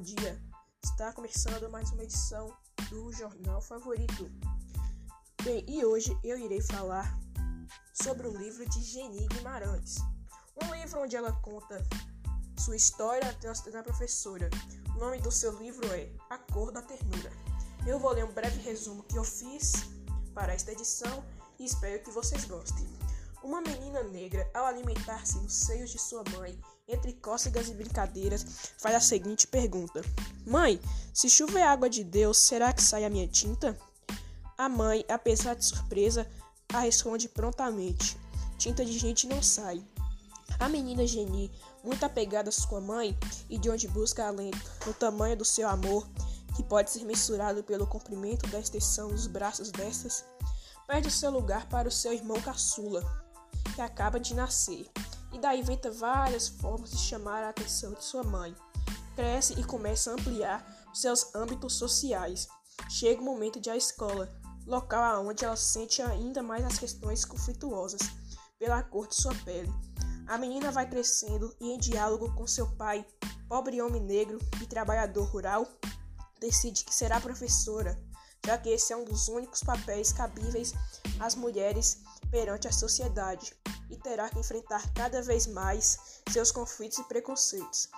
dia. Está começando mais uma edição do Jornal Favorito. Bem, e hoje eu irei falar sobre o livro de Geni Guimarães. Um livro onde ela conta sua história da professora. O nome do seu livro é A Cor da Ternura. Eu vou ler um breve resumo que eu fiz para esta edição e espero que vocês gostem. Uma menina negra, ao alimentar-se nos seios de sua mãe, entre cócegas e brincadeiras, faz a seguinte pergunta: Mãe, se chuva é água de Deus, será que sai a minha tinta? A mãe, apesar de surpresa, a responde prontamente: Tinta de gente não sai. A menina Geni, muito apegada à sua mãe e de onde busca alento no tamanho do seu amor, que pode ser mensurado pelo comprimento da extensão dos braços destas, perde seu lugar para o seu irmão caçula, que acaba de nascer, e daí inventa várias formas de chamar a atenção de sua mãe. Cresce e começa a ampliar seus âmbitos sociais. Chega o momento de à escola, local onde ela sente ainda mais as questões conflituosas pela cor de sua pele. A menina vai crescendo e, em diálogo com seu pai, pobre homem negro e trabalhador rural, decide que será professora, já que esse é um dos únicos papéis cabíveis às mulheres perante a sociedade e terá que enfrentar cada vez mais seus conflitos e preconceitos.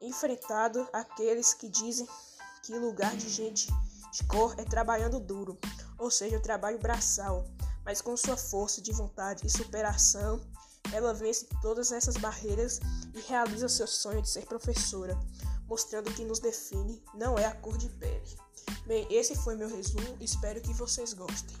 Enfrentado aqueles que dizem que lugar de gente de cor é trabalhando duro, ou seja, o trabalho braçal, mas com sua força de vontade e superação, ela vence todas essas barreiras e realiza seu sonho de ser professora, mostrando que nos define não é a cor de pele. Bem, esse foi meu resumo, espero que vocês gostem.